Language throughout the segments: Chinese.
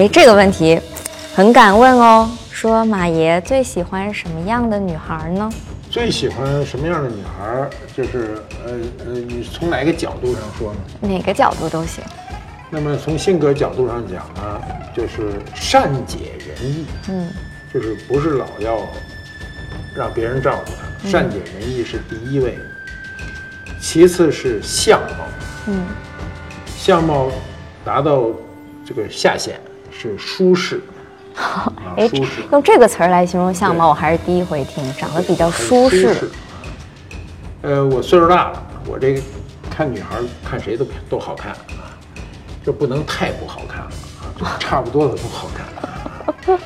哎，这个问题很敢问哦。说马爷最喜欢什么样的女孩呢？最喜欢什么样的女孩？就是呃呃，你从哪个角度上说呢？哪个角度都行。那么从性格角度上讲呢，就是善解人意。嗯，就是不是老要让别人照顾他，善解人意是第一位。其次是相貌。嗯，相貌达到这个下限是舒适。哎，用这个词儿来形容相貌，我还是第一回听。长得比较舒适。呃，我岁数大了，我这个看女孩看谁都都好看啊，就不能太不好看了啊，就 差不多的都好看。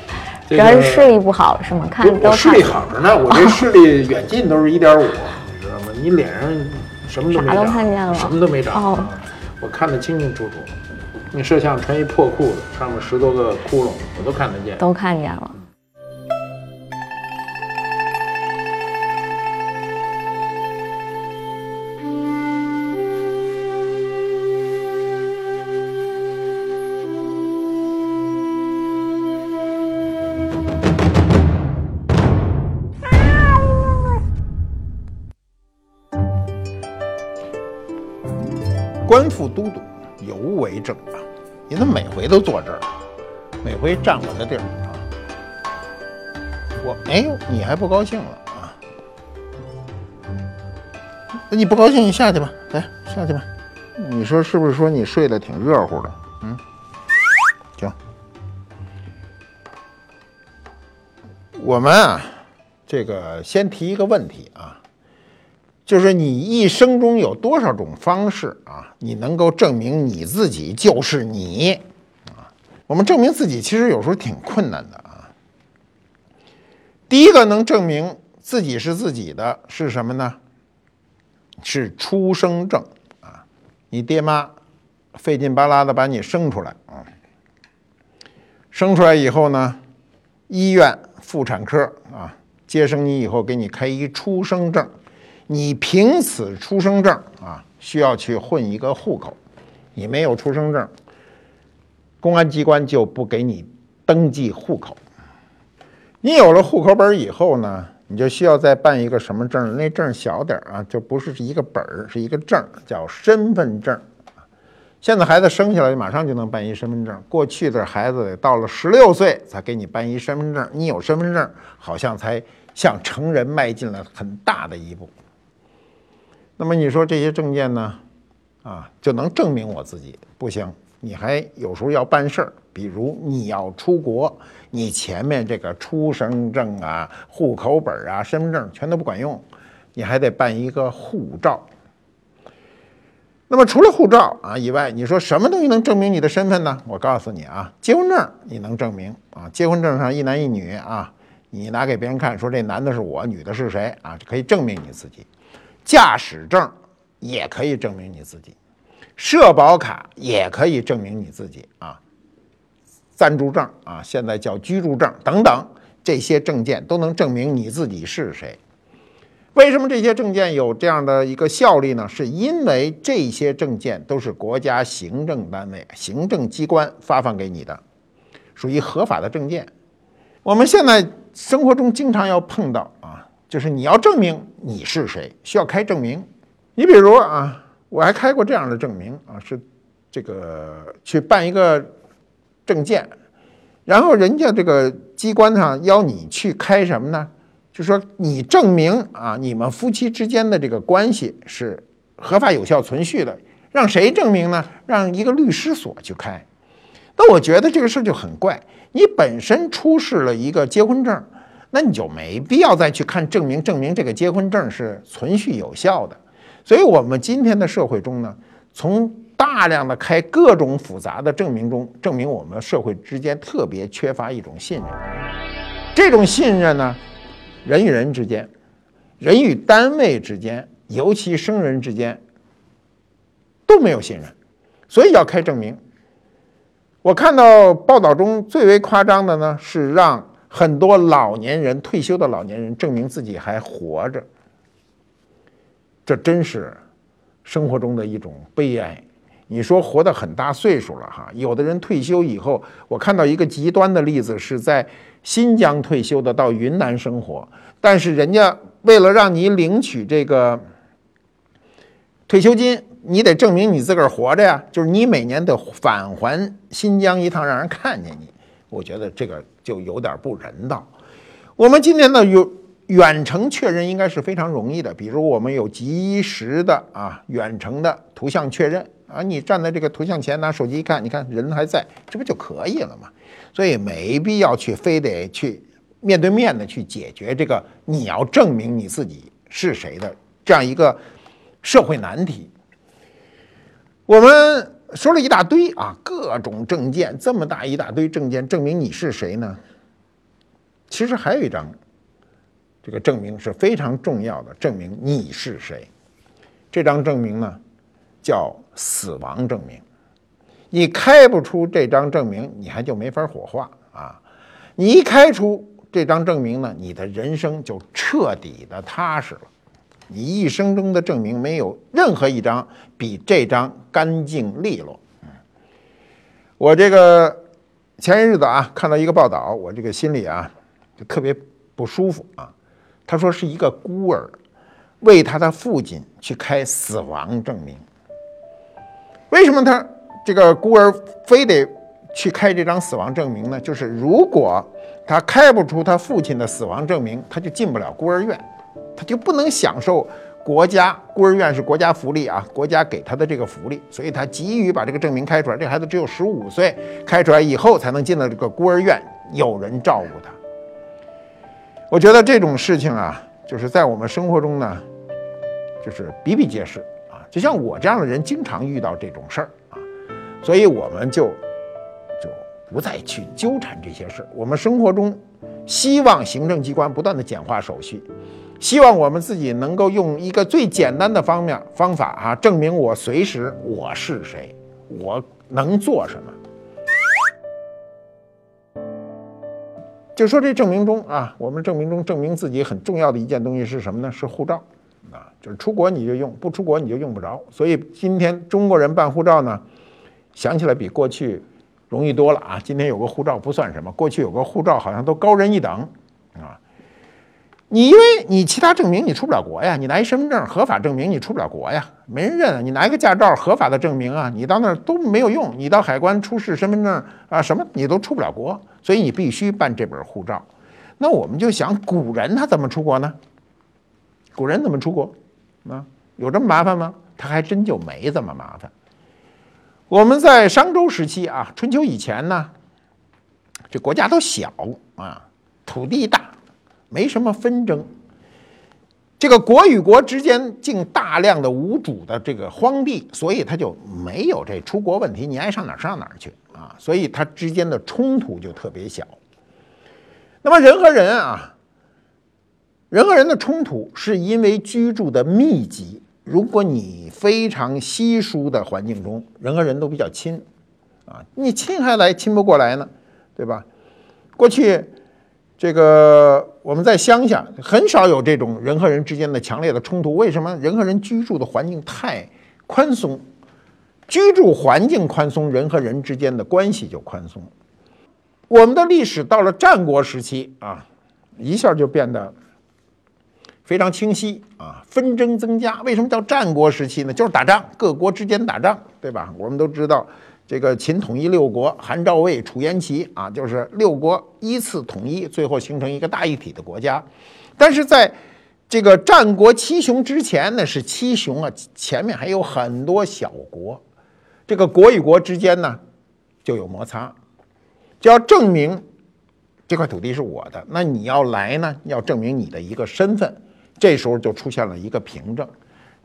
主要是视力不好是吗？看都视力好着呢，我这视力远近都是一点五，你知道吗？你脸上什么都没长，看见了，什么都没长，我看得清清楚楚。那摄像穿一破裤子，上面十多个窟窿，我都看得见，都看见了。官复都督。你怎么每回都坐这儿？每回占我的地儿啊！我哎呦，你还不高兴了啊？那你不高兴，你下去吧，来下去吧。你说是不是？说你睡得挺热乎的，嗯？行。我们啊，这个先提一个问题啊，就是你一生中有多少种方式啊？你能够证明你自己就是你啊？我们证明自己其实有时候挺困难的啊。第一个能证明自己是自己的是什么呢？是出生证啊！你爹妈费劲巴拉的把你生出来啊，生出来以后呢，医院妇产科啊接生你以后给你开一出生证，你凭此出生证啊。需要去混一个户口，你没有出生证，公安机关就不给你登记户口。你有了户口本以后呢，你就需要再办一个什么证？那证小点儿啊，就不是一个本儿，是一个证，叫身份证。现在孩子生下来马上就能办一身份证，过去的孩子到了十六岁才给你办一身份证。你有身份证，好像才向成人迈进了很大的一步。那么你说这些证件呢，啊，就能证明我自己？不行，你还有时候要办事儿，比如你要出国，你前面这个出生证啊、户口本啊、身份证全都不管用，你还得办一个护照。那么除了护照啊以外，你说什么东西能证明你的身份呢？我告诉你啊，结婚证你能证明啊，结婚证上一男一女啊，你拿给别人看，说这男的是我，女的是谁啊，可以证明你自己。驾驶证也可以证明你自己，社保卡也可以证明你自己啊，暂住证啊，现在叫居住证等等，这些证件都能证明你自己是谁。为什么这些证件有这样的一个效力呢？是因为这些证件都是国家行政单位、行政机关发放给你的，属于合法的证件。我们现在生活中经常要碰到。就是你要证明你是谁，需要开证明。你比如啊，我还开过这样的证明啊，是这个去办一个证件，然后人家这个机关上要你去开什么呢？就说你证明啊，你们夫妻之间的这个关系是合法有效存续的，让谁证明呢？让一个律师所去开。那我觉得这个事儿就很怪，你本身出示了一个结婚证。那你就没必要再去看证明，证明这个结婚证是存续有效的。所以，我们今天的社会中呢，从大量的开各种复杂的证明中，证明我们社会之间特别缺乏一种信任。这种信任呢，人与人之间，人与单位之间，尤其生人之间都没有信任，所以要开证明。我看到报道中最为夸张的呢，是让。很多老年人退休的老年人证明自己还活着，这真是生活中的一种悲哀。你说活得很大岁数了哈，有的人退休以后，我看到一个极端的例子是在新疆退休的，到云南生活，但是人家为了让你领取这个退休金，你得证明你自个儿活着呀，就是你每年得返还新疆一趟，让人看见你。我觉得这个就有点不人道。我们今天呢有远程确认应该是非常容易的，比如我们有及时的啊远程的图像确认。啊，你站在这个图像前，拿手机一看，你看人还在，这不就可以了吗？所以没必要去非得去面对面的去解决这个你要证明你自己是谁的这样一个社会难题。我们说了一大堆啊，各种证件，这么大一大堆证件，证明你是谁呢？其实还有一张，这个证明是非常重要的，证明你是谁。这张证明呢？叫死亡证明，你开不出这张证明，你还就没法火化啊！你一开出这张证明呢，你的人生就彻底的踏实了。你一生中的证明没有任何一张比这张干净利落。我这个前些日子啊，看到一个报道，我这个心里啊就特别不舒服啊。他说是一个孤儿为他的父亲去开死亡证明。为什么他这个孤儿非得去开这张死亡证明呢？就是如果他开不出他父亲的死亡证明，他就进不了孤儿院，他就不能享受国家孤儿院是国家福利啊，国家给他的这个福利，所以他急于把这个证明开出来。这孩子只有十五岁，开出来以后才能进到这个孤儿院，有人照顾他。我觉得这种事情啊，就是在我们生活中呢，就是比比皆是啊。就像我这样的人，经常遇到这种事儿啊，所以我们就就不再去纠缠这些事儿。我们生活中希望行政机关不断的简化手续，希望我们自己能够用一个最简单的方面方法啊，证明我随时我是谁，我能做什么。就说这证明中啊，我们证明中证明自己很重要的一件东西是什么呢？是护照。啊，就是出国你就用，不出国你就用不着。所以今天中国人办护照呢，想起来比过去容易多了啊。今天有个护照不算什么，过去有个护照好像都高人一等。你因为你其他证明你出不了国呀，你拿一身份证合法证明你出不了国呀，没人认。你拿一个驾照合法的证明啊，你到那儿都没有用。你到海关出示身份证啊什么，你都出不了国。所以你必须办这本护照。那我们就想，古人他怎么出国呢？古人怎么出国？啊，有这么麻烦吗？他还真就没这么麻烦。我们在商周时期啊，春秋以前呢，这国家都小啊，土地大，没什么纷争。这个国与国之间竟大量的无主的这个荒地，所以他就没有这出国问题，你爱上哪儿上哪儿去啊。所以它之间的冲突就特别小。那么人和人啊。人和人的冲突是因为居住的密集。如果你非常稀疏的环境中，人和人都比较亲，啊，你亲还来亲不过来呢，对吧？过去这个我们在乡下很少有这种人和人之间的强烈的冲突。为什么？人和人居住的环境太宽松，居住环境宽松，人和人之间的关系就宽松。我们的历史到了战国时期啊，一下就变得。非常清晰啊，纷争增加。为什么叫战国时期呢？就是打仗，各国之间打仗，对吧？我们都知道，这个秦统一六国，韩赵魏楚燕齐啊，就是六国依次统一，最后形成一个大一体的国家。但是在这个战国七雄之前呢，是七雄啊，前面还有很多小国，这个国与国之间呢就有摩擦，就要证明这块土地是我的。那你要来呢，要证明你的一个身份。这时候就出现了一个凭证，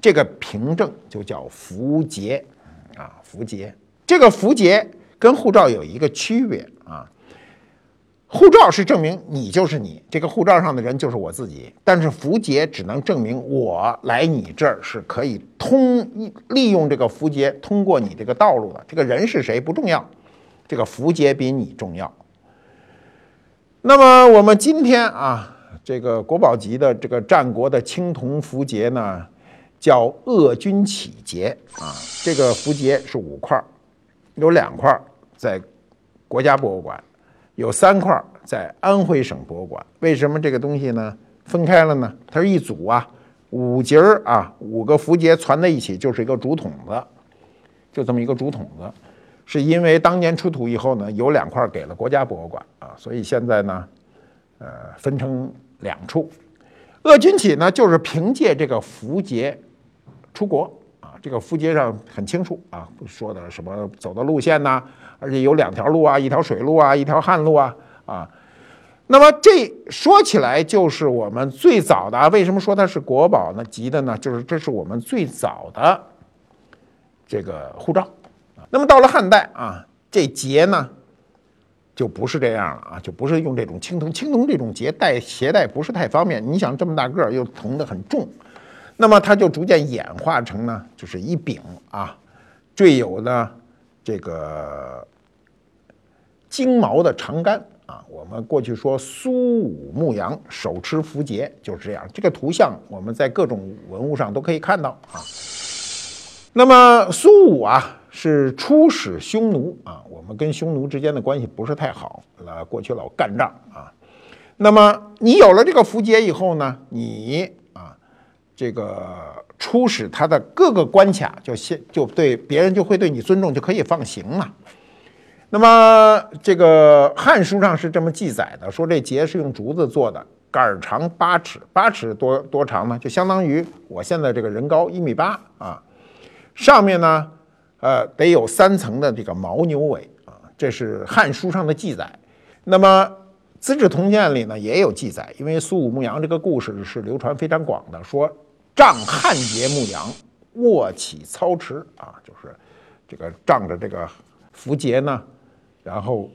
这个凭证就叫符节，啊，符节。这个符节跟护照有一个区别啊，护照是证明你就是你，这个护照上的人就是我自己，但是符节只能证明我来你这儿是可以通利用这个符节通过你这个道路的。这个人是谁不重要，这个符节比你重要。那么我们今天啊。这个国宝级的这个战国的青铜符节呢，叫鄂君启节啊。这个符节是五块，有两块在国家博物馆，有三块在安徽省博物馆。为什么这个东西呢分开了呢？它是一组啊，五节儿啊，五个符节攒在一起就是一个竹筒子，就这么一个竹筒子。是因为当年出土以后呢，有两块给了国家博物馆啊，所以现在呢，呃，分成两处。鄂君启呢，就是凭借这个符节出国，这个符节上很清楚啊，说的什么走的路线呐，而且有两条路啊，一条水路啊，一条旱路啊啊。那么这说起来就是我们最早的，为什么说它是国宝呢？级的呢？就是这是我们最早的这个护照。那么到了汉代啊，这节呢，就不是这样了啊，就不是用这种青铜。青铜这种节带携带不是太方便。你想这么大个儿，又铜的很重，那么它就逐渐演化成呢，就是一柄啊，缀有呢这个金毛的长杆啊。我们过去说苏武牧羊手持符节就是这样。这个图像我们在各种文物上都可以看到啊。那么苏武啊。是出使匈奴啊，我们跟匈奴之间的关系不是太好，那过去老干仗啊。那么你有了这个符节以后呢，你，这个初始他的各个关卡，就先就对别人就会对你尊重，就可以放行了。那么这个《汉书》上是这么记载的，说这节是用竹子做的，杆儿长八尺，八尺多多长呢？就相当于我现在这个人高一米八啊。上面呢？呃，得有三层的这个牦牛尾啊，这是《汉书》上的记载。那么《资治通鉴》里呢也有记载，因为苏武牧羊这个故事是流传非常广的，说仗汉节牧羊，握起操持啊，就是这个仗着这个符节呢，然后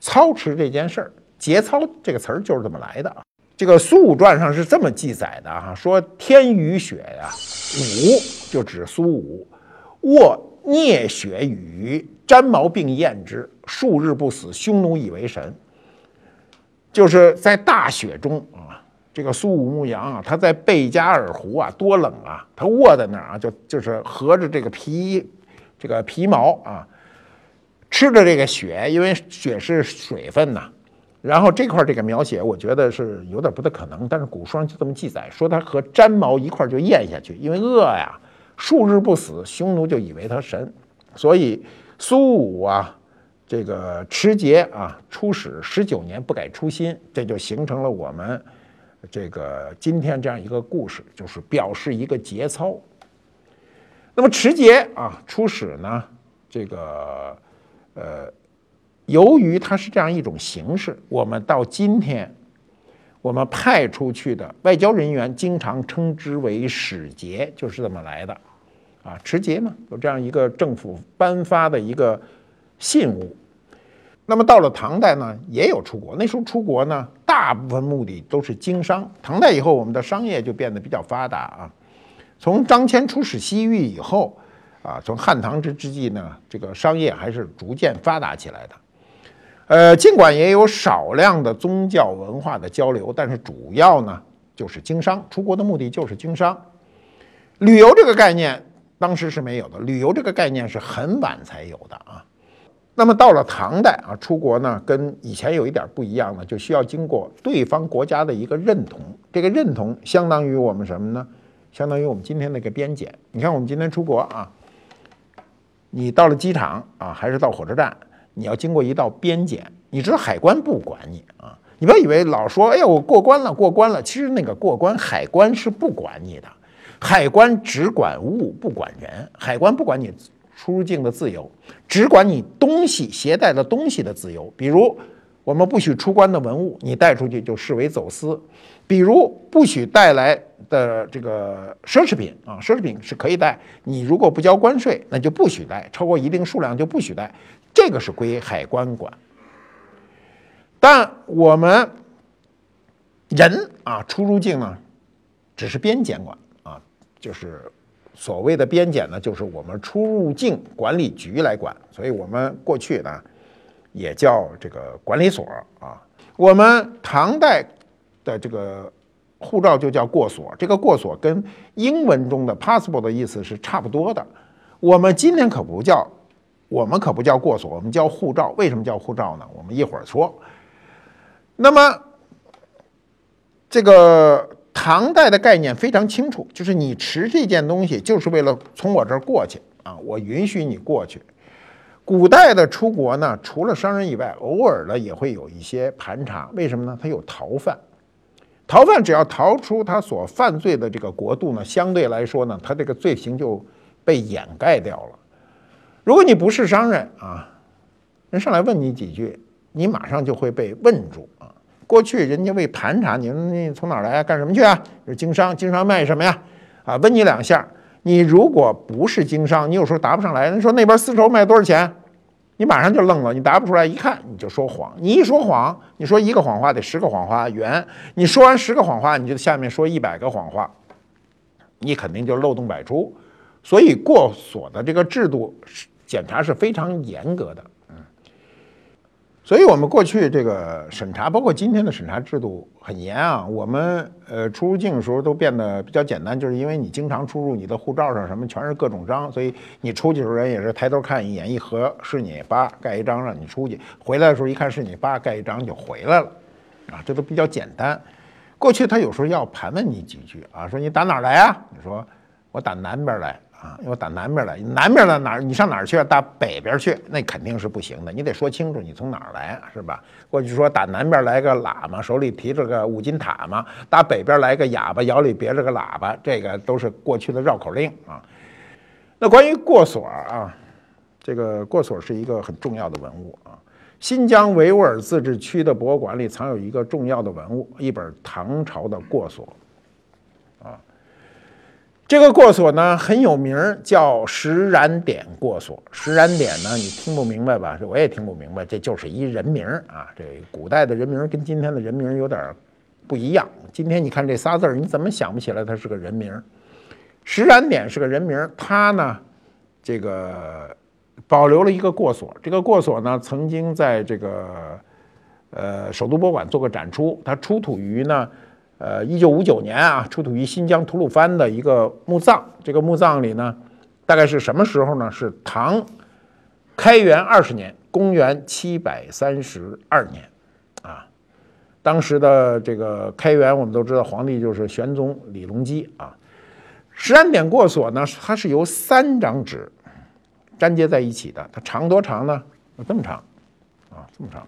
操持这件事儿，节操这个词儿就是这么来的啊。这个《苏武传》上是这么记载的哈，说天雨雪呀，武就指苏武。握聂雪羽，沾毛并验之，数日不死。匈奴以为神。就是在大雪中啊，这个苏武牧羊啊，他在贝加尔湖啊，多冷啊，他卧在那儿啊，就就是合着这个皮，这个皮毛啊，吃着这个雪，因为雪是水分呐。然后这块这个描写，我觉得是有点不太可能，但是古书上就这么记载，说他和粘毛一块就咽下去，因为饿呀。数日不死，匈奴就以为他神，所以苏武啊，这个持节啊，出使十九年不改初心，这就形成了我们这个今天这样一个故事，就是表示一个节操。那么持节啊，出使呢，这个呃，由于它是这样一种形式，我们到今天。我们派出去的外交人员经常称之为使节，就是这么来的，啊，持节嘛，有这样一个政府颁发的一个信物。那么到了唐代呢，也有出国。那时候出国呢，大部分目的都是经商。唐代以后，我们的商业就变得比较发达啊。从张骞出使西域以后，啊，从汉唐之之际呢，这个商业还是逐渐发达起来的。呃，尽管也有少量的宗教文化的交流，但是主要呢就是经商。出国的目的就是经商。旅游这个概念当时是没有的，旅游这个概念是很晚才有的啊。那么到了唐代啊，出国呢跟以前有一点不一样呢，就需要经过对方国家的一个认同。这个认同相当于我们什么呢？相当于我们今天那个边检。你看我们今天出国啊，你到了机场啊，还是到火车站？你要经过一道边检，你知道海关不管你啊！你不要以为老说哎呀我过关了过关了，其实那个过关海关是不管你的，海关只管物不管人，海关不管你出入境的自由，只管你东西携带的东西的自由。比如我们不许出关的文物，你带出去就视为走私；比如不许带来的这个奢侈品啊，奢侈品是可以带，你如果不交关税，那就不许带，超过一定数量就不许带。这个是归海关管，但我们人啊出入境呢，只是边检管啊，就是所谓的边检呢，就是我们出入境管理局来管，所以我们过去呢也叫这个管理所啊。我们唐代的这个护照就叫过所。这个过所跟英文中的 passport 的意思是差不多的。我们今天可不叫，我们可不叫过所，我们叫护照。为什么叫护照呢？我们一会儿说。那么，这个唐代的概念非常清楚，就是你持这件东西，就是为了从我这儿过去啊，我允许你过去。古代的出国呢，除了商人以外，偶尔呢也会有一些盘查。为什么呢？他有逃犯，逃犯只要逃出他所犯罪的这个国度呢，相对来说呢，他这个罪行就被掩盖掉了。如果你不是商人啊，人上来问你几句，你马上就会被问住。过去人家为盘查你，你从哪儿来啊？干什么去啊？是经商，经商卖什么呀？啊，问你两下。你如果不是经商，你有时候答不上来。人说那边丝绸卖多少钱，你马上就愣了，你答不出来。一看你就说谎，你一说谎，你说一个谎话得十个谎话圆。你说完十个谎话，你就下面说一百个谎话，你肯定就漏洞百出。所以过所的这个制度检查是非常严格的。所以，我们过去这个审查，包括今天的审查制度很严啊。我们呃出入境的时候都变得比较简单，就是因为你经常出入，你的护照上什么全是各种章，所以你出去的时候人也是抬头看一眼，一合是你，叭盖一张让你出去。回来的时候一看是你，叭盖一张就回来了，啊，这都比较简单。过去他有时候要盘问你几句啊，说你打哪儿来啊？你说我打南边来。啊，我打南边来，南边的哪儿？你上哪儿去？打北边去？那肯定是不行的。你得说清楚，你从哪儿来，是吧？过去说打南边来个喇嘛，手里提着个五金塔嘛；打北边来个哑巴，腰里别着个喇叭，这个都是过去的绕口令啊。那关于过所啊，这个过所是一个很重要的文物啊。新疆维吾尔自治区的博物馆里藏有一个重要的文物，一本唐朝的过所。这个过所呢很有名儿，叫石然典过所。石然典呢，你听不明白吧？我也听不明白，这就是一人名儿啊。这古代的人名儿跟今天的人名儿有点不一样。今天你看这仨字儿，你怎么想不起来它是个人名儿？石然典是个人名儿，他呢，这个保留了一个过所。这个过所呢，曾经在这个呃首都博物馆做过展出。它出土于呢。呃，一九五九年啊，出土于新疆吐鲁番的一个墓葬。这个墓葬里呢，大概是什么时候呢？是唐开元二十年，公元七百三十二年，啊，当时的这个开元，我们都知道皇帝就是玄宗李隆基啊。十安点过所呢，它是由三张纸粘接在一起的，它长多长呢？这么长，啊，这么长，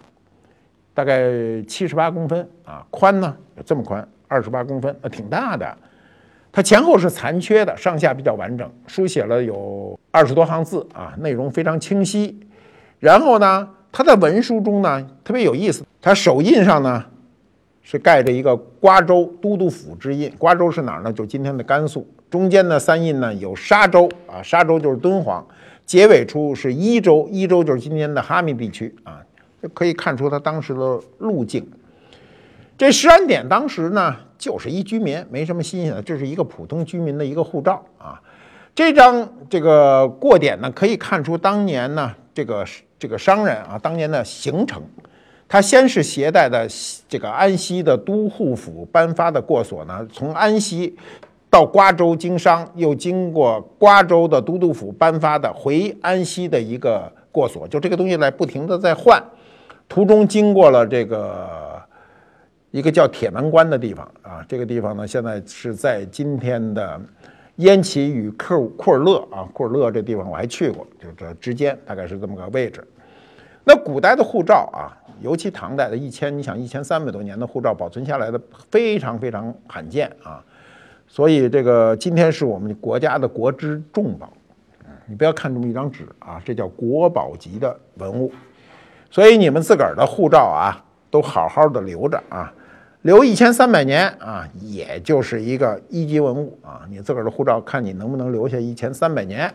大概七十八公分啊，宽呢有这么宽。二十八公分，呃，挺大的。它前后是残缺的，上下比较完整，书写了有二十多行字啊，内容非常清晰。然后呢，它的文书中呢特别有意思，它手印上呢是盖着一个瓜州都督府之印。瓜州是哪儿呢？就今天的甘肃。中间的三印呢有沙州啊，沙州就是敦煌。结尾处是伊州，伊州就是今天的哈密地区啊，就可以看出它当时的路径。这石安典当时呢，就是一居民，没什么新鲜的，这是一个普通居民的一个护照啊。这张这个过点呢，可以看出当年呢，这个这个商人啊，当年的行程。他先是携带的这个安西的都护府颁发的过所呢，从安西到瓜州经商，又经过瓜州的都督府颁发的回安西的一个过所，就这个东西来不停的在换，途中经过了这个。一个叫铁门关的地方啊，这个地方呢，现在是在今天的烟岐与库库尔勒啊，库尔勒这地方我还去过，就这之间大概是这么个位置。那古代的护照啊，尤其唐代的一千，你想一千三百多年的护照保存下来的非常非常罕见啊，所以这个今天是我们国家的国之重宝。你不要看这么一张纸啊，这叫国宝级的文物，所以你们自个儿的护照啊。都好好的留着啊，留一千三百年啊，也就是一个一级文物啊。你自个儿的护照，看你能不能留下一千三百年。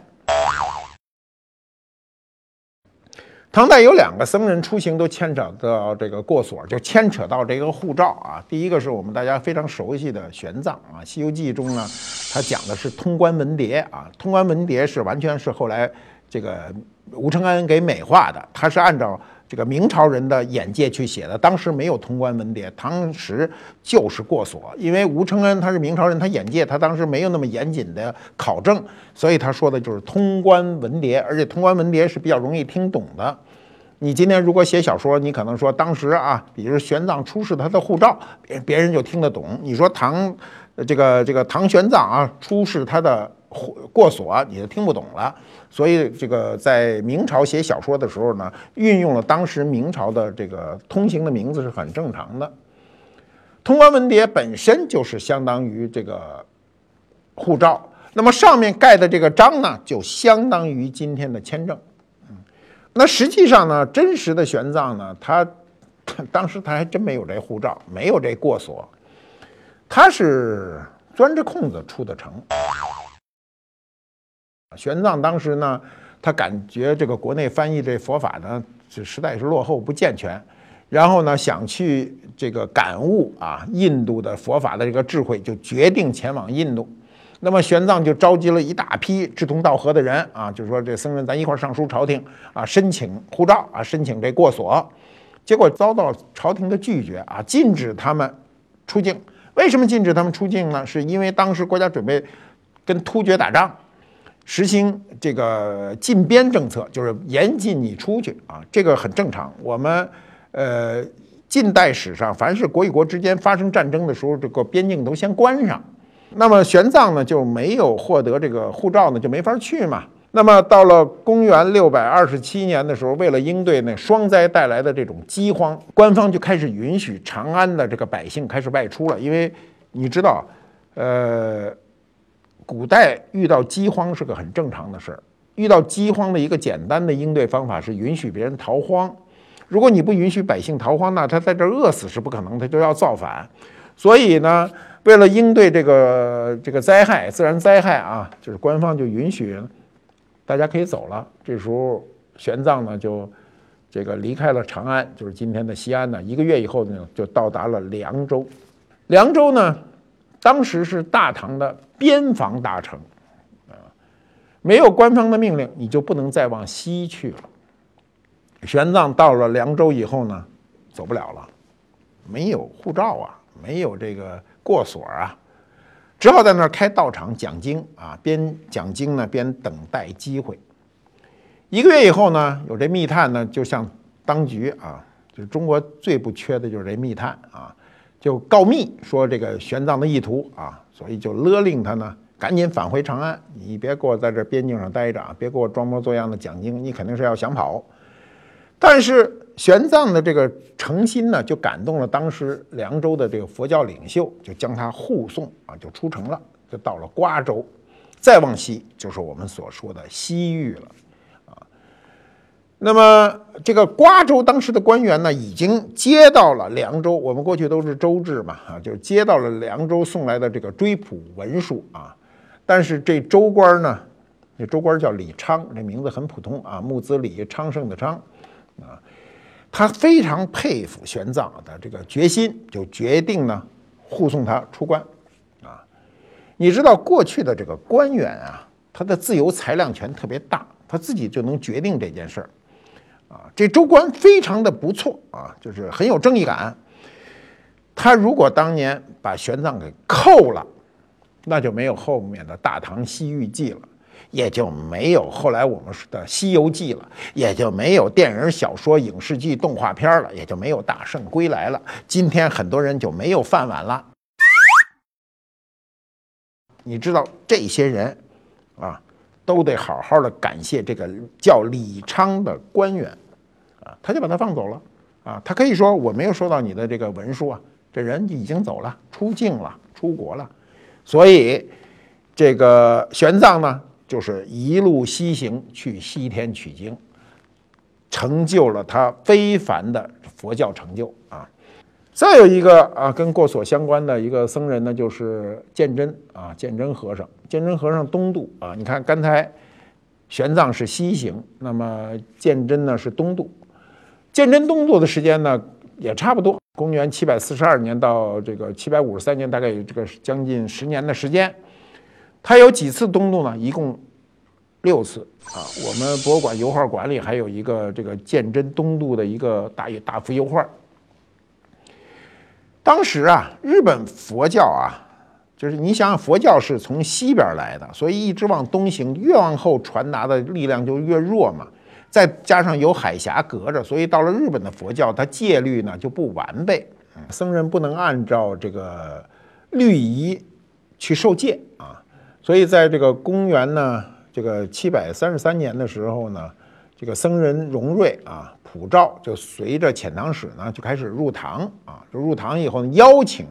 唐代有两个僧人出行都牵扯到这个过所，就牵扯到这个护照啊。第一个是我们大家非常熟悉的玄奘啊，《西游记》中呢，他讲的是通关文牒啊。通关文牒是完全是后来这个吴承恩给美化的，他是按照。这个明朝人的眼界去写的。当时没有通关文牒，当时就是过锁。因为吴承恩他是明朝人，他眼界他当时没有那么严谨的考证，所以他说的就是通关文牒，而且通关文牒是比较容易听懂的。你今天如果写小说，你可能说当时啊，比如玄奘出示他的护照，别人就听得懂。你说唐这个这个唐玄奘啊出示他的过锁，你就听不懂了。所以，这个在明朝写小说的时候呢，运用了当时明朝的这个通行的名字是很正常的。通关文牒本身就是相当于这个护照，那么上面盖的这个章呢，就相当于今天的签证。嗯，那实际上呢，真实的玄奘呢，他当时他还真没有这护照，没有这过锁，他是钻着空子出的城。玄奘当时呢，他感觉这个国内翻译这佛法呢，是实在是落后不健全，然后呢，想去这个感悟啊印度的佛法的这个智慧，就决定前往印度。那么玄奘就召集了一大批志同道合的人啊，就是说这僧人咱一块上书朝廷啊，申请护照啊，申请这过所，结果遭到朝廷的拒绝啊，禁止他们出境。为什么禁止他们出境呢？是因为当时国家准备跟突厥打仗。实行这个禁边政策，就是严禁你出去啊，这个很正常。我们呃，近代史上，凡是国与国之间发生战争的时候，这个边境都先关上。那么玄奘呢，就没有获得这个护照呢，就没法去嘛。那么到了公元六百二十七年的时候，为了应对那双灾带来的这种饥荒，官方就开始允许长安的这个百姓开始外出了。因为你知道，呃。古代遇到饥荒是个很正常的事儿。遇到饥荒的一个简单的应对方法是允许别人逃荒。如果你不允许百姓逃荒，那他在这儿饿死是不可能，他就要造反。所以呢，为了应对这个这个灾害、自然灾害啊，就是官方就允许大家可以走了。这时候玄奘呢就这个离开了长安，就是今天的西安呢。一个月以后呢，就到达了凉州。凉州呢。当时是大唐的边防大城，啊，没有官方的命令，你就不能再往西去了。玄奘到了凉州以后呢，走不了了，没有护照啊，没有这个过所啊，只好在那儿开道场讲经啊，边讲经呢边等待机会。一个月以后呢，有这密探呢，就向当局啊，就是中国最不缺的就是这密探啊。就告密说这个玄奘的意图啊，所以就勒令他呢赶紧返回长安，你别给我在这边境上待着啊，别给我装模作样的讲经，你肯定是要想跑。但是玄奘的这个诚心呢，就感动了当时凉州的这个佛教领袖，就将他护送啊，就出城了，就到了瓜州，再往西就是我们所说的西域了。那么，这个瓜州当时的官员呢，已经接到了凉州。我们过去都是州治嘛，啊，就接到了凉州送来的这个追捕文书啊。但是这州官呢，这州官叫李昌，这名字很普通啊，木子李，昌盛的昌，啊，他非常佩服玄奘的这个决心，就决定呢护送他出关啊。你知道过去的这个官员啊，他的自由裁量权特别大，他自己就能决定这件事儿。啊，这州官非常的不错啊，就是很有正义感。他如果当年把玄奘给扣了，那就没有后面的《大唐西域记》了，也就没有后来我们的《西游记》了，也就没有电影、小说、影视剧、动画片了，也就没有《大圣归来》了。今天很多人就没有饭碗了。你知道这些人啊，都得好好的感谢这个叫李昌的官员。啊，他就把他放走了，啊，他可以说我没有收到你的这个文书啊，这人已经走了，出境了，出国了，所以这个玄奘呢，就是一路西行去西天取经，成就了他非凡的佛教成就啊。再有一个啊，跟过所相关的一个僧人呢，就是鉴真啊，鉴真和尚，鉴真和尚东渡啊，你看刚才玄奘是西行，那么鉴真呢是东渡。鉴真东渡的时间呢，也差不多，公元七百四十二年到这个七百五十三年，大概有这个将近十年的时间。他有几次东渡呢？一共六次啊。我们博物馆油画馆里还有一个这个鉴真东渡的一个大大幅油画。当时啊，日本佛教啊，就是你想想，佛教是从西边来的，所以一直往东行，越往后传达的力量就越弱嘛。再加上有海峡隔着，所以到了日本的佛教，它戒律呢就不完备，僧人不能按照这个律仪去受戒啊。所以在这个公元呢这个七百三十三年的时候呢，这个僧人荣瑞啊。普照就随着遣唐使呢就开始入唐啊，就入唐以后呢，邀请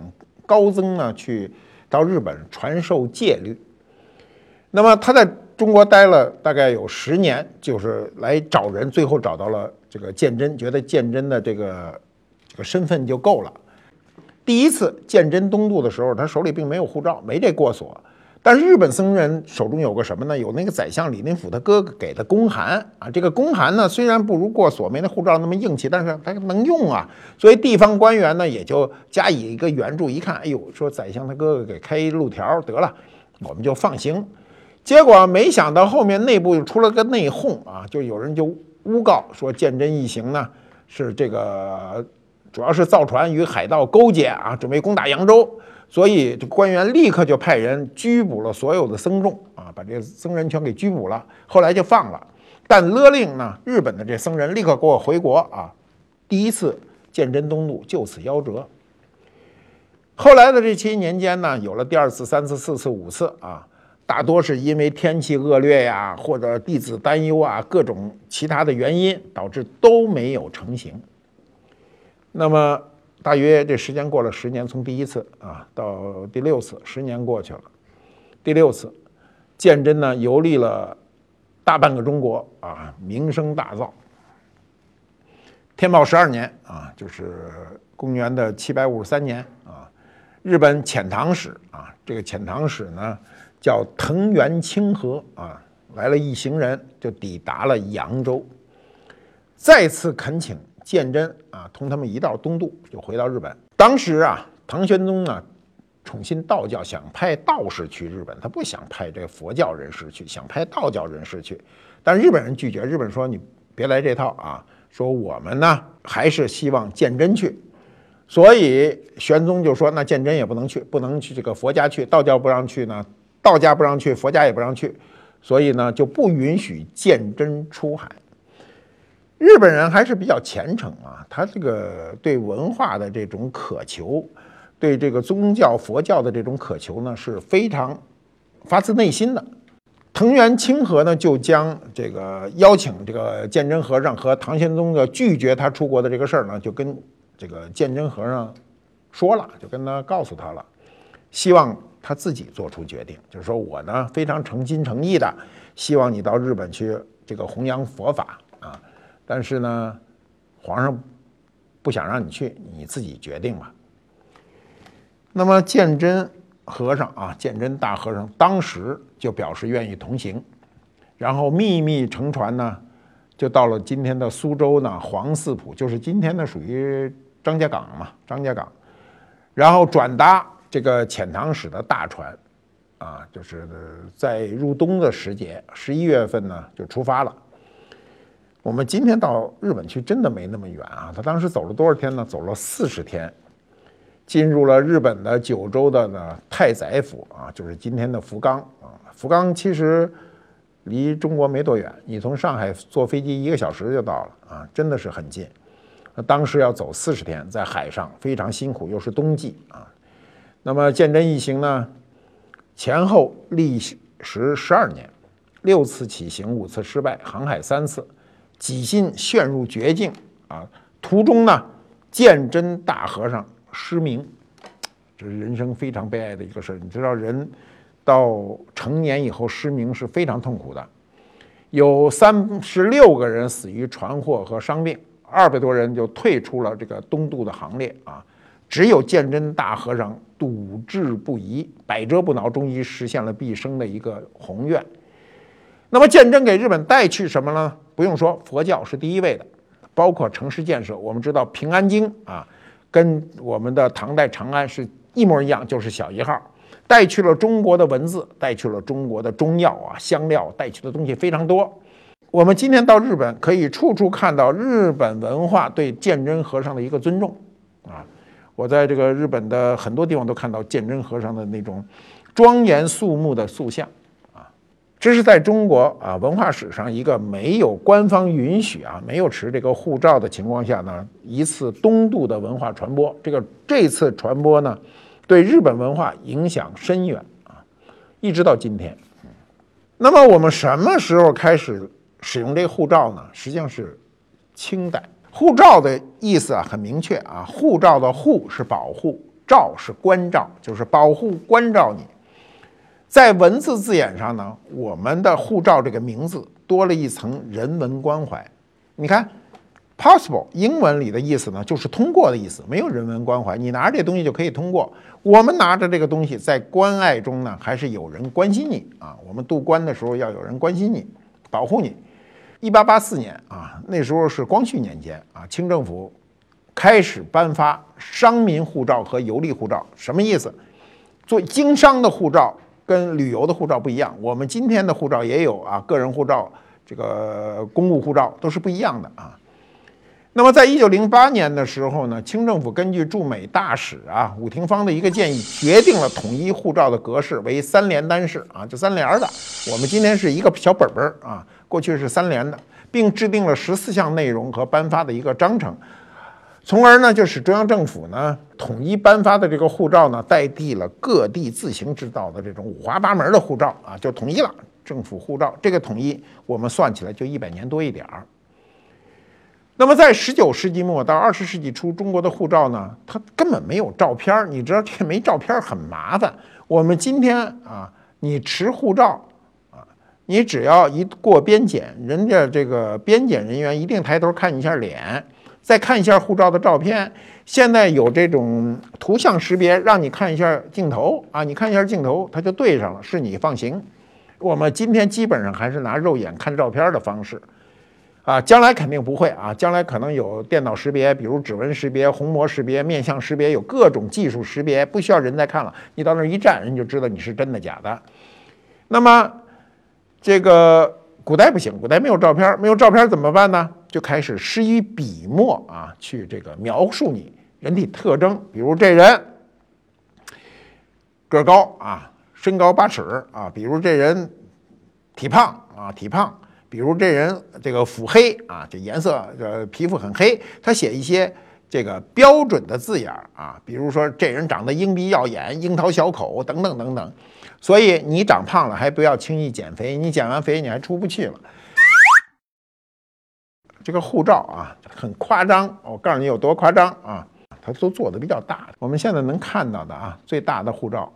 高僧呢去到日本传授戒律。那么他在中国待了大概有十年，就是来找人，最后找到了这个鉴真，觉得鉴真的这个这个身份就够了。第一次鉴真东渡的时候，他手里并没有护照，没这过所。但是日本僧人手中有个什么呢？有那个宰相李林甫他哥哥给的公函啊。这个公函呢，虽然不如过所没那护照那么硬气，但是它能用啊。所以地方官员呢也就加以一个援助。一看，哎呦，说宰相他哥哥给开一路条得了，我们就放行。结果没想到后面内部又出了个内讧啊，就有人就诬告说鉴真一行呢是这个主要是造船与海盗勾结啊，准备攻打扬州。所以，这官员立刻就派人拘捕了所有的僧众啊，把这僧人全给拘捕了。后来就放了，但勒令呢，日本的这僧人立刻给我回国啊。第一次鉴真东渡就此夭折。后来的这七年间呢，有了第二次、三次、四次、五次啊，大多是因为天气恶劣呀，或者弟子担忧啊，各种其他的原因导致都没有成行。那么。大约这时间过了十年，从第一次啊到第六次，十年过去了。第六次，鉴真呢游历了大半个中国啊，名声大噪。天宝十二年啊，就是公元的七百五十三年啊，日本遣唐使啊，这个遣唐使呢叫藤原清和啊，来了一行人就抵达了扬州，再次恳请。鉴真啊，同他们一道东渡，就回到日本。当时啊，唐玄宗呢，宠信道教，想派道士去日本，他不想派这个佛教人士去，想派道教人士去。但日本人拒绝，日本说你别来这套啊，说我们呢还是希望鉴真去。所以玄宗就说，那鉴真也不能去，不能去这个佛家去，道教不让去呢，道家不让去，佛家也不让去，所以呢就不允许鉴真出海。日本人还是比较虔诚啊，他这个对文化的这种渴求，对这个宗教佛教的这种渴求呢，是非常发自内心的。藤原清和呢，就将这个邀请这个鉴真和尚和唐玄宗的拒绝他出国的这个事儿呢，就跟这个鉴真和尚说了，就跟他告诉他了，希望他自己做出决定，就是说我呢非常诚心诚意的希望你到日本去这个弘扬佛法。但是呢，皇上不想让你去，你自己决定吧。那么鉴真和尚啊，鉴真大和尚当时就表示愿意同行，然后秘密乘船呢，就到了今天的苏州呢黄寺浦，就是今天的属于张家港嘛，张家港，然后转搭这个遣唐使的大船，啊，就是在入冬的时节，十一月份呢就出发了。我们今天到日本去真的没那么远啊！他当时走了多少天呢？走了四十天，进入了日本的九州的呢太宰府啊，就是今天的福冈啊。福冈其实离中国没多远，你从上海坐飞机一个小时就到了啊，真的是很近。当时要走四十天，在海上非常辛苦，又是冬季啊。那么鉴真一行呢，前后历时十二年，六次起行，五次失败，航海三次。几心陷入绝境啊！途中呢，鉴真大和尚失明，这是人生非常悲哀的一个事。你知道，人到成年以后失明是非常痛苦的。有三十六个人死于船祸和伤病，二百多人就退出了这个东渡的行列啊！只有鉴真大和尚笃志不移，百折不挠，终于实现了毕生的一个宏愿。那么，鉴真给日本带去什么呢？不用说，佛教是第一位的，包括城市建设。我们知道平安京啊，跟我们的唐代长安是一模一样，就是小一号。带去了中国的文字，带去了中国的中药啊、香料，带去的东西非常多。我们今天到日本，可以处处看到日本文化对鉴真和尚的一个尊重啊。我在这个日本的很多地方都看到鉴真和尚的那种庄严肃穆的塑像。这是在中国啊文化史上一个没有官方允许啊、没有持这个护照的情况下呢，一次东渡的文化传播。这个这次传播呢，对日本文化影响深远啊，一直到今天。那么我们什么时候开始？使用这个护照呢，实际上是清代护照的意思啊，很明确啊。护照的护是保护，照是关照，就是保护关照你。在文字字眼上呢，我们的护照这个名字多了一层人文关怀。你看，possible 英文里的意思呢，就是通过的意思，没有人文关怀。你拿着这东西就可以通过。我们拿着这个东西在关爱中呢，还是有人关心你啊。我们渡关的时候要有人关心你，保护你。一八八四年啊，那时候是光绪年间啊，清政府开始颁发商民护照和游历护照。什么意思？做经商的护照跟旅游的护照不一样。我们今天的护照也有啊，个人护照、这个公务护照都是不一样的啊。那么，在一九零八年的时候呢，清政府根据驻美大使啊伍廷芳的一个建议，决定了统一护照的格式为三联单式啊，就三联的。我们今天是一个小本本啊。过去是三联的，并制定了十四项内容和颁发的一个章程，从而呢就使中央政府呢统一颁发的这个护照呢代替了各地自行制造的这种五花八门的护照啊，就统一了政府护照。这个统一我们算起来就一百年多一点儿。那么在十九世纪末到二十世纪初，中国的护照呢，它根本没有照片儿。你知道这没照片儿很麻烦。我们今天啊，你持护照啊。你只要一过边检，人家这个边检人员一定抬头看一下脸，再看一下护照的照片。现在有这种图像识别，让你看一下镜头啊，你看一下镜头，它就对上了，是你放行。我们今天基本上还是拿肉眼看照片的方式啊，将来肯定不会啊，将来可能有电脑识别，比如指纹识别、虹膜识别、面相识别，有各种技术识别，不需要人再看了，你到那儿一站，人就知道你是真的假的。那么。这个古代不行，古代没有照片，没有照片怎么办呢？就开始施以笔墨啊，去这个描述你人体特征，比如这人个高啊，身高八尺啊，比如这人体胖啊，体胖，比如这人这个腹黑啊，这颜色呃皮肤很黑，他写一些这个标准的字眼啊，比如说这人长得鹰鼻耀眼，樱桃小口等等等等。所以你长胖了还不要轻易减肥，你减完肥你还出不去了。这个护照啊很夸张，我告诉你有多夸张啊，它都做的比较大。我们现在能看到的啊最大的护照，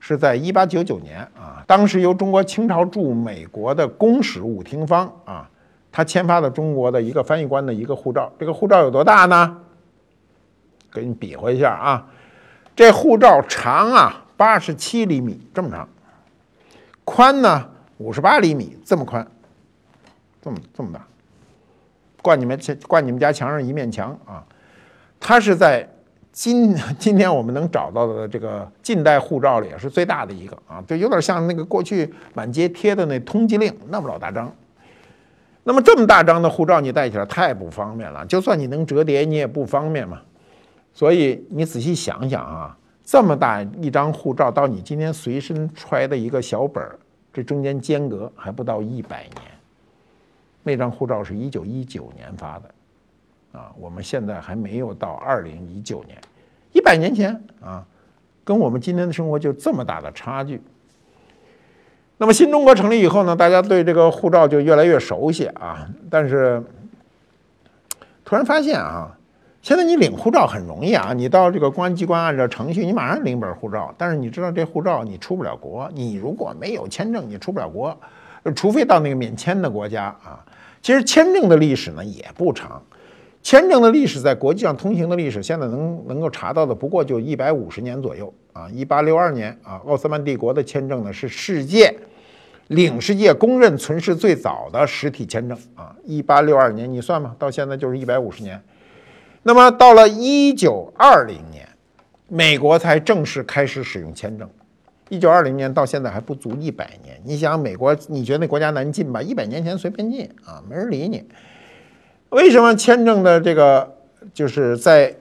是在一八九九年啊，当时由中国清朝驻美国的公使伍廷芳啊，他签发的中国的一个翻译官的一个护照。这个护照有多大呢？给你比划一下啊，这护照长啊。八十七厘米这么长，宽呢五十八厘米这么宽，这么这么大，挂你们挂你们家墙上一面墙啊！它是在今 今天我们能找到的这个近代护照里也是最大的一个啊，就有点像那个过去满街贴的那通缉令那么老大张。那么这么大张的护照你带起来太不方便了，就算你能折叠你也不方便嘛。所以你仔细想想啊。这么大一张护照，到你今天随身揣的一个小本儿，这中间间隔还不到一百年。那张护照是一九一九年发的，啊，我们现在还没有到二零一九年，一百年前啊，跟我们今天的生活就这么大的差距。那么新中国成立以后呢，大家对这个护照就越来越熟悉啊，但是突然发现啊。现在你领护照很容易啊，你到这个公安机关按照程序，你马上领本护照。但是你知道这护照你出不了国，你如果没有签证，你出不了国，除非到那个免签的国家啊。其实签证的历史呢也不长，签证的历史在国际上通行的历史，现在能能够查到的不过就一百五十年左右啊。一八六二年啊，奥斯曼帝国的签证呢是世界领事界公认存世最早的实体签证啊。一八六二年，你算吧，到现在就是一百五十年。那么到了一九二零年，美国才正式开始使用签证，一九二零年到现在还不足一百年。你想美国，你觉得那国家难进吧？一百年前随便进啊，没人理你。为什么签证的这个就是在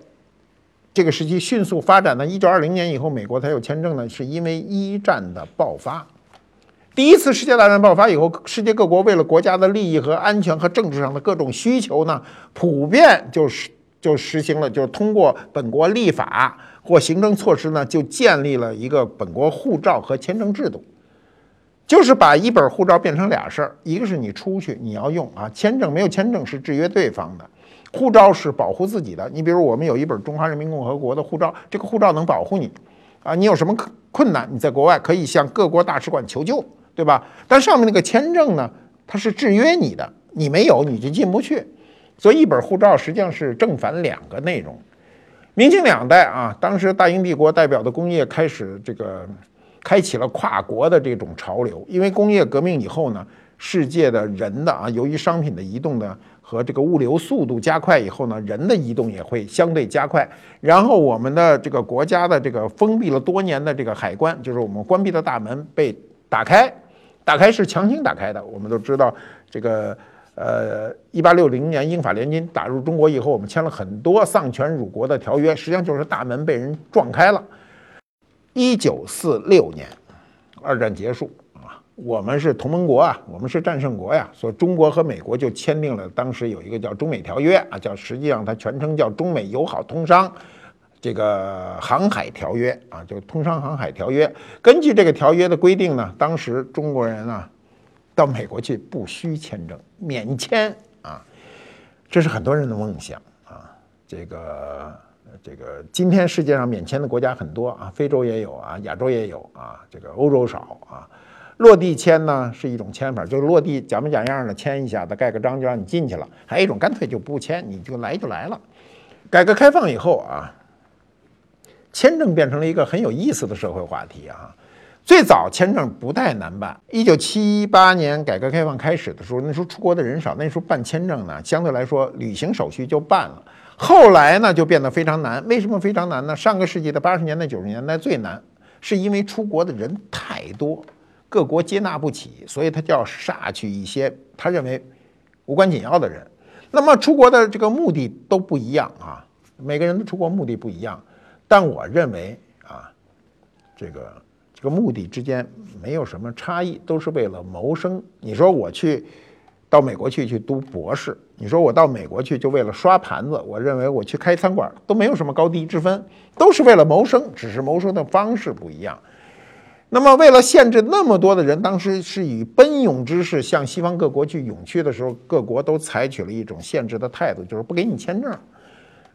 这个时期迅速发展呢？一九二零年以后，美国才有签证呢，是因为一战的爆发。第一次世界大战爆发以后，世界各国为了国家的利益和安全和政治上的各种需求呢，普遍就是就实行了，就是通过本国立法或行政措施呢，就建立了一个本国护照和签证制度，就是把一本护照变成俩事儿，一个是你出去你要用啊，签证没有签证是制约对方的，护照是保护自己的。你比如我们有一本中华人民共和国的护照，这个护照能保护你啊，你有什么困难，你在国外可以向各国大使馆求救。对吧？但上面那个签证呢，它是制约你的，你没有你就进不去。所以一本护照实际上是正反两个内容。明清两代啊，当时大英帝国代表的工业开始这个开启了跨国的这种潮流。因为工业革命以后呢，世界的人的啊，由于商品的移动呢和这个物流速度加快以后呢，人的移动也会相对加快。然后我们的这个国家的这个封闭了多年的这个海关，就是我们关闭的大门被打开。打开是强行打开的，我们都知道，这个呃，一八六零年英法联军打入中国以后，我们签了很多丧权辱国的条约，实际上就是大门被人撞开了。一九四六年，二战结束啊，我们是同盟国啊，我们是战胜国呀，所以中国和美国就签订了当时有一个叫中美条约啊，叫实际上它全称叫中美友好通商。这个航海条约啊，就通商航海条约。根据这个条约的规定呢，当时中国人啊，到美国去不需签证，免签啊，这是很多人的梦想啊。这个这个，今天世界上免签的国家很多啊，非洲也有啊，亚洲也有啊，这个欧洲少啊。落地签呢是一种签法，就是落地假模假样的签一下子，盖个章就让你进去了。还有一种干脆就不签，你就来就来了。改革开放以后啊。签证变成了一个很有意思的社会话题啊！最早签证不太难办。一九七八年改革开放开始的时候，那时候出国的人少，那时候办签证呢，相对来说旅行手续就办了。后来呢，就变得非常难。为什么非常难呢？上个世纪的八十年代、九十年代最难，是因为出国的人太多，各国接纳不起，所以他就要杀去一些他认为无关紧要的人。那么出国的这个目的都不一样啊，每个人的出国目的不一样。但我认为啊，这个个目的之间没有什么差异，都是为了谋生。你说我去到美国去去读博士，你说我到美国去就为了刷盘子，我认为我去开餐馆都没有什么高低之分，都是为了谋生，只是谋生的方式不一样。那么为了限制那么多的人，当时是以奔涌之势向西方各国去涌去的时候，各国都采取了一种限制的态度，就是不给你签证。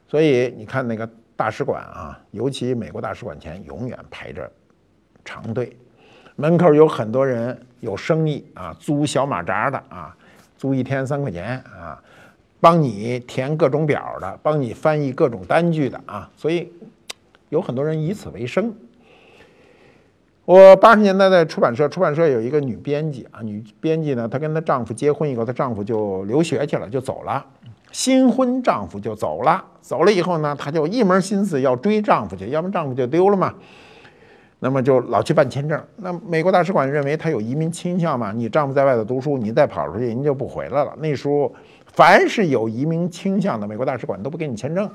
所以你看那个。大使馆啊，尤其美国大使馆前永远排着长队，门口有很多人有生意啊，租小马扎的啊，租一天三块钱啊，帮你填各种表的，帮你翻译各种单据的啊，所以有很多人以此为生。我八十年代在出版社，出版社有一个女编辑啊，女编辑呢，她跟她丈夫结婚以后，她丈夫就留学去了，就走了。新婚丈夫就走了，走了以后呢，她就一门心思要追丈夫去，要不丈夫就丢了嘛。那么就老去办签证。那美国大使馆认为他有移民倾向嘛？你丈夫在外头读书，你再跑出去，人就不回来了。那时候，凡是有移民倾向的，美国大使馆都不给你签证。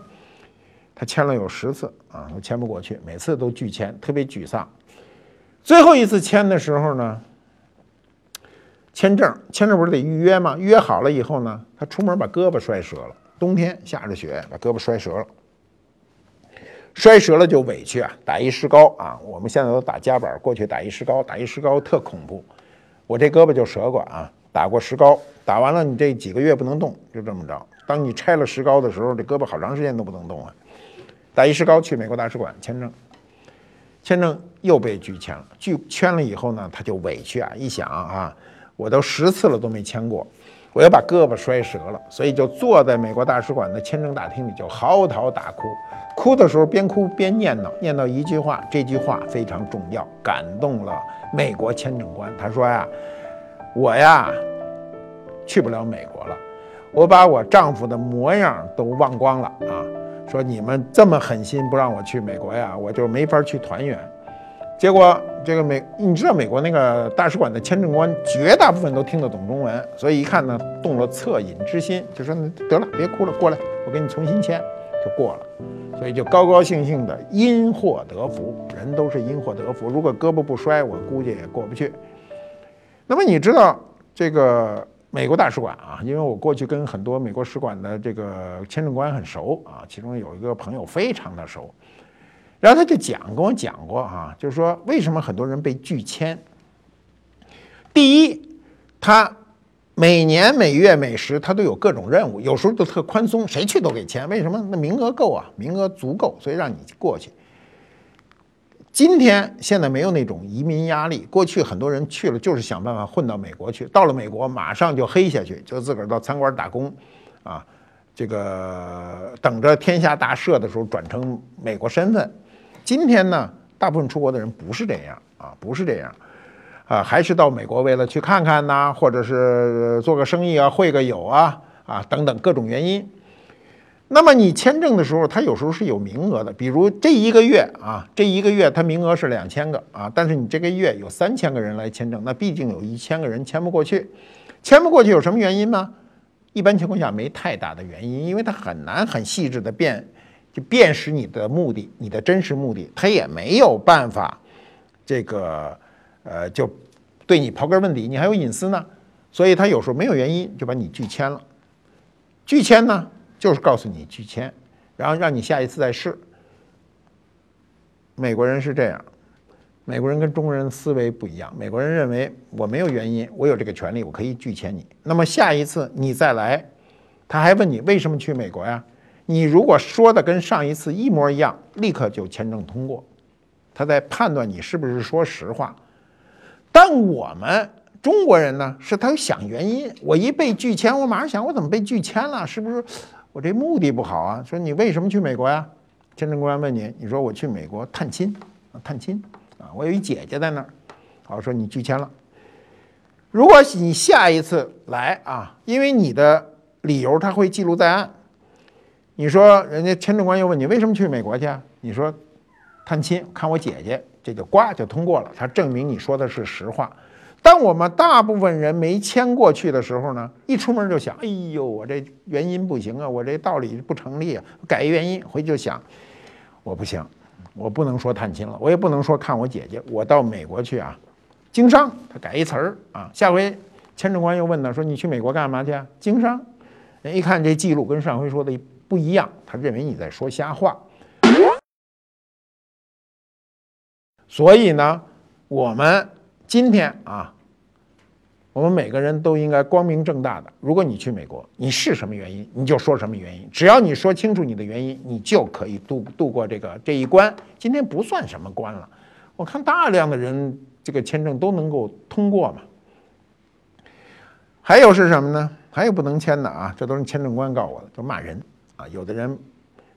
他签了有十次啊，都签不过去，每次都拒签，特别沮丧。最后一次签的时候呢？签证，签证不是得预约吗？约好了以后呢，他出门把胳膊摔折了。冬天下着雪，把胳膊摔折了。摔折了就委屈啊，打一石膏啊。我们现在都打夹板，过去打一石膏，打一石膏特恐怖。我这胳膊就折过啊，打过石膏，打完了你这几个月不能动，就这么着。当你拆了石膏的时候，这胳膊好长时间都不能动啊。打一石膏去美国大使馆签证，签证又被拒签了。拒签了以后呢，他就委屈啊，一想啊。我都十次了都没签过，我要把胳膊摔折了，所以就坐在美国大使馆的签证大厅里就嚎啕大哭。哭的时候边哭边念叨，念叨一句话，这句话非常重要，感动了美国签证官。他说呀：“我呀去不了美国了，我把我丈夫的模样都忘光了啊！说你们这么狠心不让我去美国呀，我就没法去团圆。”结果这个美，你知道美国那个大使馆的签证官绝大部分都听得懂中文，所以一看呢，动了恻隐之心，就说得了，别哭了，过来，我给你重新签，就过了。所以就高高兴兴的因祸得福，人都是因祸得福。如果胳膊不摔，我估计也过不去。那么你知道这个美国大使馆啊？因为我过去跟很多美国使馆的这个签证官很熟啊，其中有一个朋友非常的熟。然后他就讲，跟我讲过哈，就是说为什么很多人被拒签。第一，他每年每月每时他都有各种任务，有时候都特宽松，谁去都给签。为什么？那名额够啊，名额足够，所以让你过去。今天现在没有那种移民压力，过去很多人去了就是想办法混到美国去，到了美国马上就黑下去，就自个儿到餐馆打工，啊，这个等着天下大赦的时候转成美国身份。今天呢，大部分出国的人不是这样啊，不是这样，啊，还是到美国为了去看看呐，或者是做个生意啊，会个友啊，啊等等各种原因。那么你签证的时候，他有时候是有名额的，比如这一个月啊，这一个月他名额是两千个啊，但是你这个月有三千个人来签证，那毕竟有一千个人签不过去，签不过去有什么原因吗？一般情况下没太大的原因，因为他很难很细致的辨。就辨识你的目的，你的真实目的，他也没有办法，这个呃，就对你刨根问底，你还有隐私呢，所以他有时候没有原因就把你拒签了。拒签呢，就是告诉你拒签，然后让你下一次再试。美国人是这样，美国人跟中国人思维不一样，美国人认为我没有原因，我有这个权利，我可以拒签你。那么下一次你再来，他还问你为什么去美国呀？你如果说的跟上一次一模一样，立刻就签证通过。他在判断你是不是说实话。但我们中国人呢，是他想原因。我一被拒签，我马上想，我怎么被拒签了？是不是我这目的不好啊？说你为什么去美国呀？签证官问你，你说我去美国探亲啊，探亲啊，我有一姐姐在那儿。好，说你拒签了。如果你下一次来啊，因为你的理由他会记录在案。你说人家签证官又问你为什么去美国去啊？你说探亲看我姐姐，这就呱就通过了，他证明你说的是实话。当我们大部分人没签过去的时候呢，一出门就想，哎呦，我这原因不行啊，我这道理不成立啊，改一原因，回去就想，我不行，我不能说探亲了，我也不能说看我姐姐，我到美国去啊，经商，他改一词儿啊，下回签证官又问他，说你去美国干嘛去啊？经商，人一看这记录跟上回说的。不一样，他认为你在说瞎话。所以呢，我们今天啊，我们每个人都应该光明正大的。如果你去美国，你是什么原因，你就说什么原因。只要你说清楚你的原因，你就可以度度过这个这一关。今天不算什么关了，我看大量的人这个签证都能够通过嘛。还有是什么呢？还有不能签的啊，这都是签证官告我的，都骂人。啊，有的人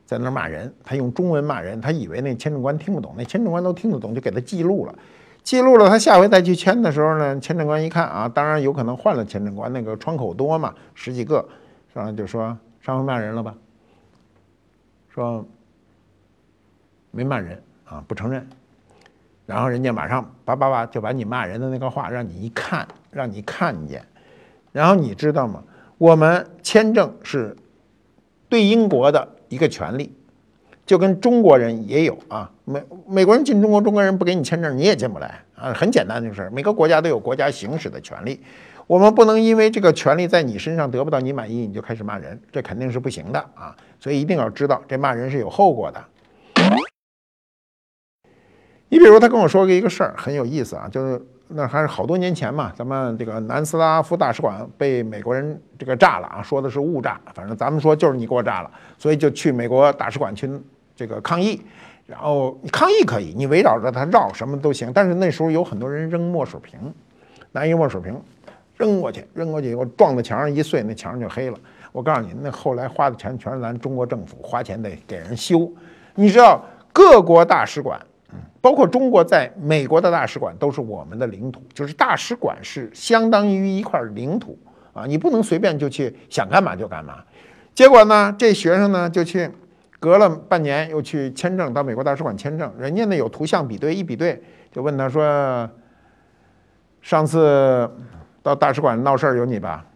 在那儿骂人，他用中文骂人，他以为那签证官听不懂，那签证官都听得懂，就给他记录了。记录了，他下回再去签的时候呢，签证官一看啊，当然有可能换了签证官，那个窗口多嘛，十几个，上来就说上回骂人了吧？说没骂人啊，不承认。然后人家马上叭叭叭就把你骂人的那个话让你一看，让你看见。然后你知道吗？我们签证是。对英国的一个权利，就跟中国人也有啊。美美国人进中国，中国人不给你签证，你也进不来啊。很简单的事儿，每个国家都有国家行使的权利。我们不能因为这个权利在你身上得不到你满意，你就开始骂人，这肯定是不行的啊。所以一定要知道，这骂人是有后果的。你比如他跟我说过一个事儿，很有意思啊，就是。那还是好多年前嘛，咱们这个南斯拉夫大使馆被美国人这个炸了啊，说的是误炸，反正咱们说就是你给我炸了，所以就去美国大使馆去这个抗议，然后抗议可以，你围绕着它绕什么都行，但是那时候有很多人扔墨水瓶，拿一墨水瓶扔过去，扔过去以后撞到墙上一碎，那墙上就黑了。我告诉你，那后来花的钱全是咱中国政府花钱得给人修，你知道各国大使馆。包括中国在美国的大使馆都是我们的领土，就是大使馆是相当于一块领土啊，你不能随便就去想干嘛就干嘛。结果呢，这学生呢就去隔了半年又去签证，到美国大使馆签证，人家呢有图像比对，一比对就问他说：“上次到大使馆闹事儿有你吧？”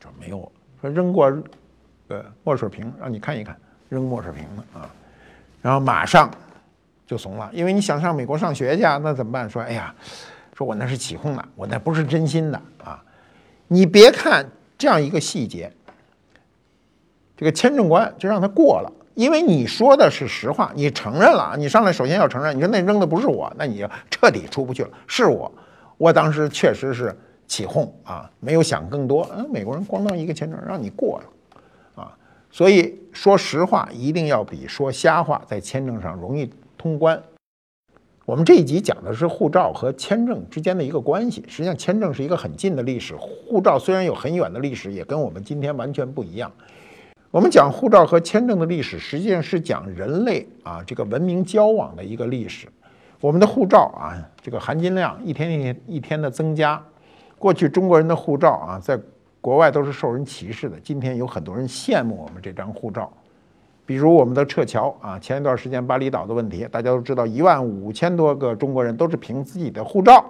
说没有，说扔过呃墨水瓶，让你看一看，扔墨水瓶的啊，然后马上就怂了，因为你想上美国上学去啊，那怎么办？说哎呀，说我那是起哄的，我那不是真心的啊。你别看这样一个细节。这个签证官就让他过了，因为你说的是实话，你承认了，你上来首先要承认，你说那扔的不是我，那你就彻底出不去了。是我，我当时确实是起哄啊，没有想更多。嗯，美国人咣当一个签证让你过了，啊，所以说实话一定要比说瞎话在签证上容易通关。我们这一集讲的是护照和签证之间的一个关系，实际上签证是一个很近的历史，护照虽然有很远的历史，也跟我们今天完全不一样。我们讲护照和签证的历史，实际上是讲人类啊这个文明交往的一个历史。我们的护照啊，这个含金量一天一天一天的增加。过去中国人的护照啊，在国外都是受人歧视的。今天有很多人羡慕我们这张护照。比如我们的撤侨啊，前一段时间巴厘岛的问题，大家都知道，一万五千多个中国人都是凭自己的护照，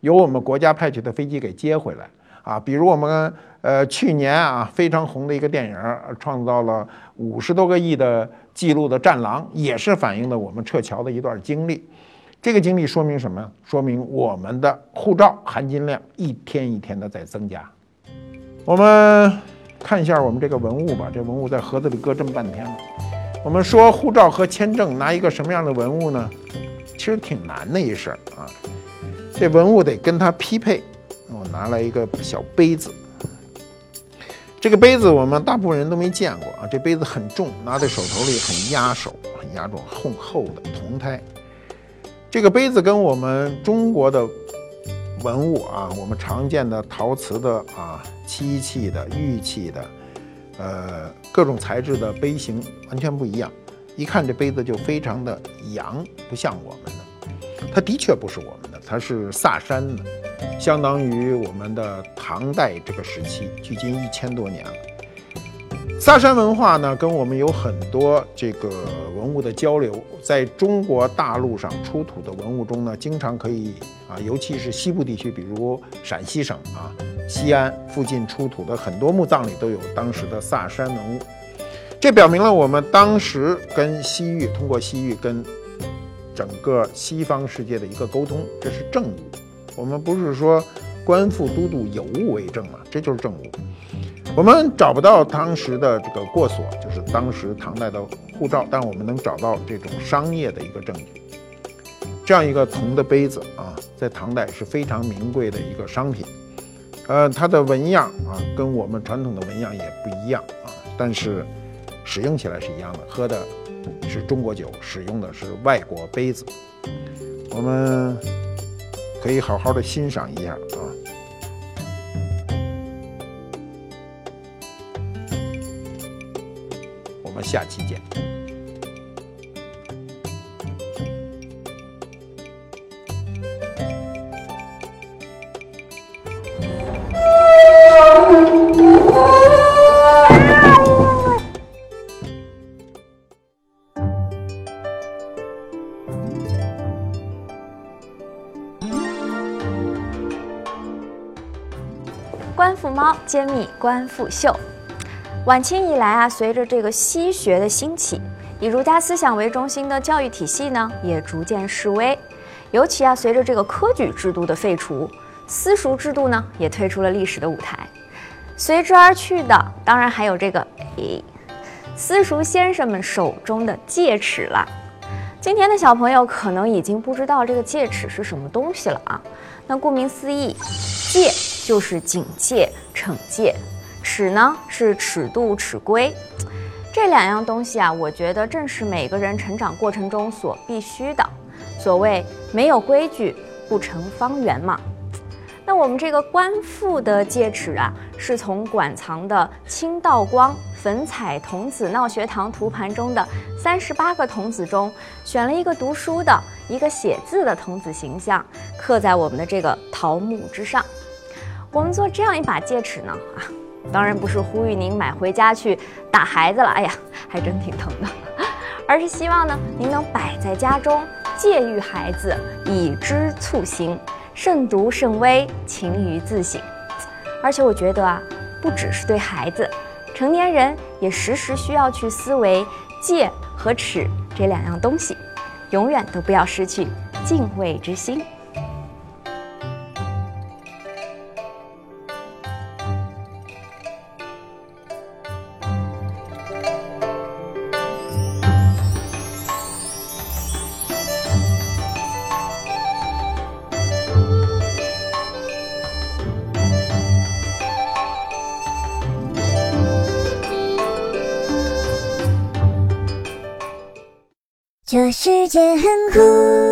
由我们国家派去的飞机给接回来。啊，比如我们呃去年啊非常红的一个电影，创造了五十多个亿的记录的《战狼》，也是反映了我们撤侨的一段经历。这个经历说明什么？说明我们的护照含金量一天一天的在增加。我们看一下我们这个文物吧，这文物在盒子里搁这么半天了。我们说护照和签证拿一个什么样的文物呢？其实挺难的一事儿啊，这文物得跟它匹配。我拿来一个小杯子，这个杯子我们大部分人都没见过啊。这杯子很重，拿在手头里很压手，很压重，厚厚的铜胎。这个杯子跟我们中国的文物啊，我们常见的陶瓷的啊、漆器的、玉器的，呃，各种材质的杯型完全不一样。一看这杯子就非常的洋，不像我们的。它的确不是我们的，它是萨珊的。相当于我们的唐代这个时期，距今一千多年了。萨珊文化呢，跟我们有很多这个文物的交流。在中国大陆上出土的文物中呢，经常可以啊，尤其是西部地区，比如陕西省啊、西安附近出土的很多墓葬里都有当时的萨山文物。这表明了我们当时跟西域通过西域跟整个西方世界的一个沟通，这是正物。我们不是说官复都督有物为证嘛，这就是正物。我们找不到当时的这个过所，就是当时唐代的护照，但我们能找到这种商业的一个证据。这样一个铜的杯子啊，在唐代是非常名贵的一个商品。呃，它的纹样啊，跟我们传统的纹样也不一样啊，但是使用起来是一样的，喝的是中国酒，使用的是外国杯子。我们。可以好好的欣赏一下啊！下期见。观复猫揭秘官复秀。晚清以来啊，随着这个西学的兴起，以儒家思想为中心的教育体系呢，也逐渐式微。尤其啊，随着这个科举制度的废除，私塾制度呢，也退出了历史的舞台。随之而去的，当然还有这个诶，私塾先生们手中的戒尺了。今天的小朋友可能已经不知道这个戒尺是什么东西了啊。那顾名思义，戒就是警戒。惩戒，尺呢是尺度、尺规，这两样东西啊，我觉得正是每个人成长过程中所必须的。所谓没有规矩不成方圆嘛。那我们这个官复的戒尺啊，是从馆藏的清道光粉彩童子闹学堂图盘中的三十八个童子中，选了一个读书的、一个写字的童子形象，刻在我们的这个桃木之上。我们做这样一把戒尺呢，啊，当然不是呼吁您买回家去打孩子了，哎呀，还真挺疼的，而是希望呢，您能摆在家中，戒育孩子，以知促行，慎独慎微，勤于自省。而且我觉得啊，不只是对孩子，成年人也时时需要去思维戒和耻这两样东西，永远都不要失去敬畏之心。这世界很酷。